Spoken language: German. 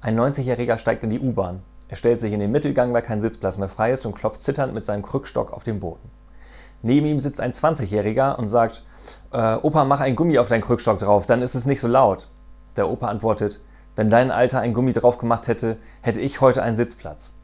Ein 90-Jähriger steigt in die U-Bahn. Er stellt sich in den Mittelgang, weil kein Sitzplatz mehr frei ist und klopft zitternd mit seinem Krückstock auf den Boden. Neben ihm sitzt ein 20-Jähriger und sagt, äh, Opa, mach ein Gummi auf deinen Krückstock drauf, dann ist es nicht so laut. Der Opa antwortet, wenn dein Alter ein Gummi drauf gemacht hätte, hätte ich heute einen Sitzplatz.